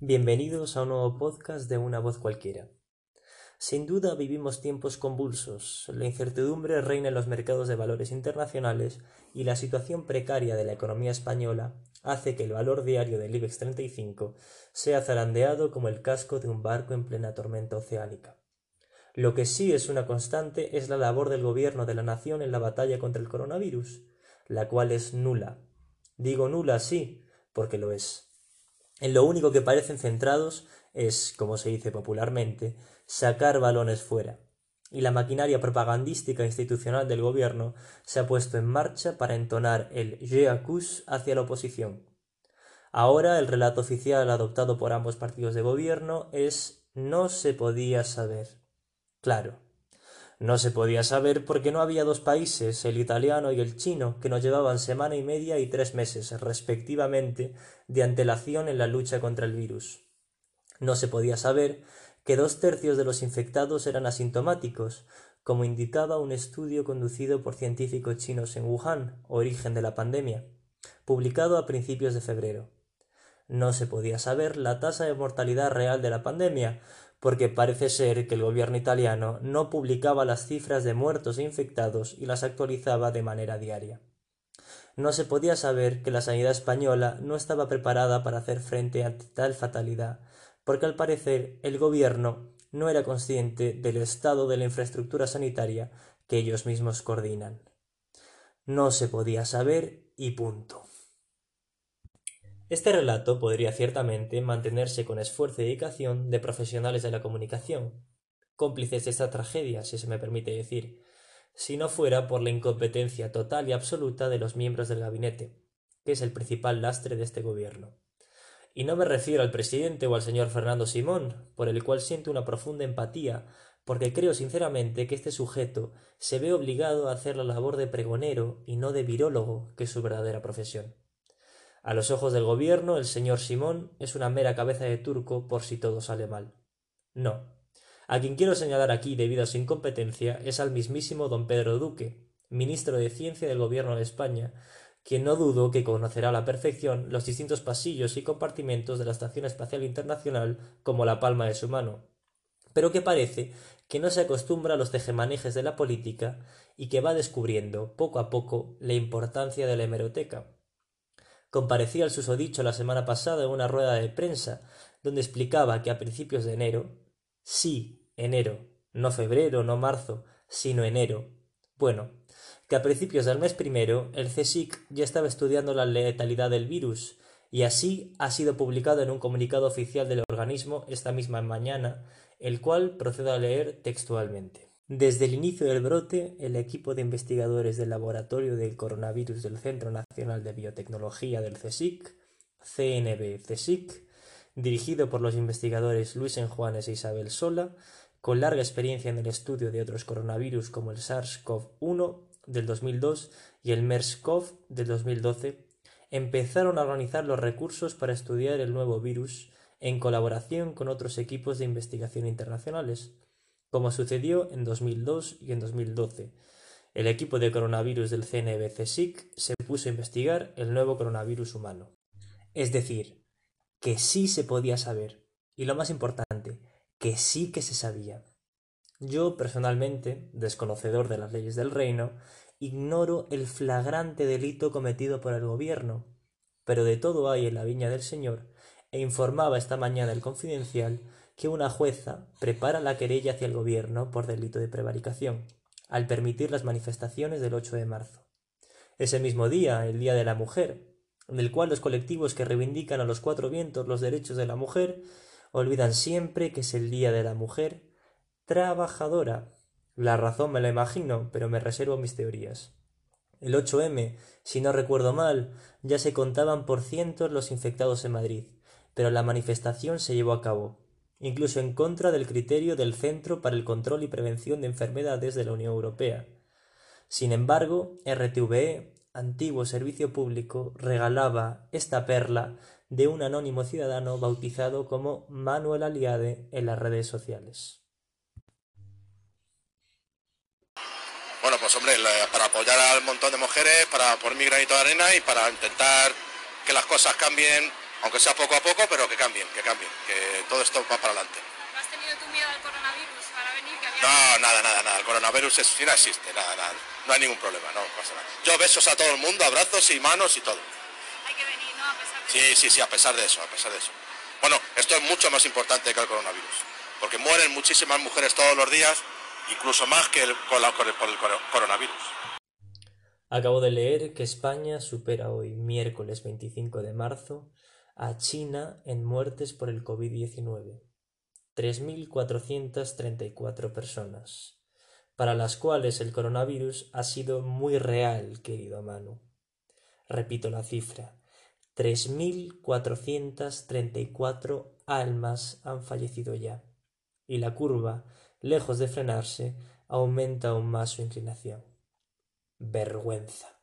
Bienvenidos a un nuevo podcast de Una voz cualquiera. Sin duda vivimos tiempos convulsos, la incertidumbre reina en los mercados de valores internacionales y la situación precaria de la economía española hace que el valor diario del IBEX 35 sea zarandeado como el casco de un barco en plena tormenta oceánica. Lo que sí es una constante es la labor del gobierno de la nación en la batalla contra el coronavirus, la cual es nula. Digo nula sí, porque lo es. En lo único que parecen centrados es, como se dice popularmente, sacar balones fuera. Y la maquinaria propagandística institucional del gobierno se ha puesto en marcha para entonar el Je accuse hacia la oposición. Ahora el relato oficial adoptado por ambos partidos de gobierno es no se podía saber. Claro, no se podía saber porque no había dos países, el italiano y el chino, que nos llevaban semana y media y tres meses, respectivamente, de antelación en la lucha contra el virus. No se podía saber que dos tercios de los infectados eran asintomáticos, como indicaba un estudio conducido por científicos chinos en Wuhan, origen de la pandemia, publicado a principios de febrero. No se podía saber la tasa de mortalidad real de la pandemia, porque parece ser que el gobierno italiano no publicaba las cifras de muertos e infectados y las actualizaba de manera diaria. No se podía saber que la sanidad española no estaba preparada para hacer frente a tal fatalidad, porque al parecer el gobierno no era consciente del estado de la infraestructura sanitaria que ellos mismos coordinan. No se podía saber y punto. Este relato podría ciertamente mantenerse con esfuerzo y dedicación de profesionales de la comunicación, cómplices de esta tragedia, si se me permite decir, si no fuera por la incompetencia total y absoluta de los miembros del gabinete, que es el principal lastre de este gobierno. Y no me refiero al presidente o al señor Fernando Simón, por el cual siento una profunda empatía, porque creo sinceramente que este sujeto se ve obligado a hacer la labor de pregonero y no de virólogo, que es su verdadera profesión. A los ojos del gobierno, el señor Simón es una mera cabeza de turco por si todo sale mal. No. A quien quiero señalar aquí debido a su incompetencia es al mismísimo don Pedro Duque, ministro de Ciencia del gobierno de España, quien no dudo que conocerá a la perfección los distintos pasillos y compartimentos de la Estación Espacial Internacional como la palma de su mano, pero que parece que no se acostumbra a los tejemanejes de la política y que va descubriendo poco a poco la importancia de la hemeroteca comparecía el susodicho la semana pasada en una rueda de prensa, donde explicaba que a principios de enero, sí, enero, no febrero, no marzo, sino enero, bueno, que a principios del mes primero el CSIC ya estaba estudiando la letalidad del virus, y así ha sido publicado en un comunicado oficial del organismo esta misma mañana, el cual procedo a leer textualmente. Desde el inicio del brote, el equipo de investigadores del Laboratorio del Coronavirus del Centro Nacional de Biotecnología del CSIC, CNB-CSIC, dirigido por los investigadores Luis Enjuanes e Isabel Sola, con larga experiencia en el estudio de otros coronavirus como el SARS-CoV-1 del 2002 y el MERS-CoV del 2012, empezaron a organizar los recursos para estudiar el nuevo virus en colaboración con otros equipos de investigación internacionales como sucedió en 2002 y en 2012. El equipo de coronavirus del CNBC-SIC se puso a investigar el nuevo coronavirus humano. Es decir, que sí se podía saber, y lo más importante, que sí que se sabía. Yo, personalmente, desconocedor de las leyes del reino, ignoro el flagrante delito cometido por el gobierno, pero de todo hay en la viña del Señor, e informaba esta mañana el confidencial que una jueza prepara la querella hacia el gobierno por delito de prevaricación, al permitir las manifestaciones del 8 de marzo. Ese mismo día, el Día de la Mujer, en el cual los colectivos que reivindican a los cuatro vientos los derechos de la mujer olvidan siempre que es el Día de la Mujer trabajadora. La razón me la imagino, pero me reservo mis teorías. El 8M, si no recuerdo mal, ya se contaban por cientos los infectados en Madrid, pero la manifestación se llevó a cabo, incluso en contra del criterio del Centro para el Control y Prevención de Enfermedades de la Unión Europea. Sin embargo, RTVE, antiguo servicio público, regalaba esta perla de un anónimo ciudadano bautizado como Manuel Aliade en las redes sociales. Bueno, pues hombre, para apoyar al montón de mujeres, para poner mi granito de arena y para intentar que las cosas cambien Aunque sea poco a poco, pero que cambien, que cambien, que todo esto va para adelante. ¿No has tenido tu miedo al coronavirus para venir? Que había... No, nada, nada, nada. El coronavirus es, no existe, nada, nada. No hay ningún problema, no pasa nada. Yo besos a todo el mundo, abrazos y manos y todo. Hay que venir, ¿no? A pesar de... Sí, sí, sí, a pesar de eso, a pesar de eso. Bueno, esto es mucho más importante que el coronavirus, porque mueren muchísimas mujeres todos los días, incluso más que el, con la- con el- por el coro- coronavirus. Acabo de leer que España supera hoy, miércoles 25 de marzo, a China en muertes por el COVID-19. 3.434 personas, para las cuales el coronavirus ha sido muy real, querido Manu. Repito la cifra. 3.434 almas han fallecido ya, y la curva, lejos de frenarse, aumenta aún más su inclinación. Vergüenza.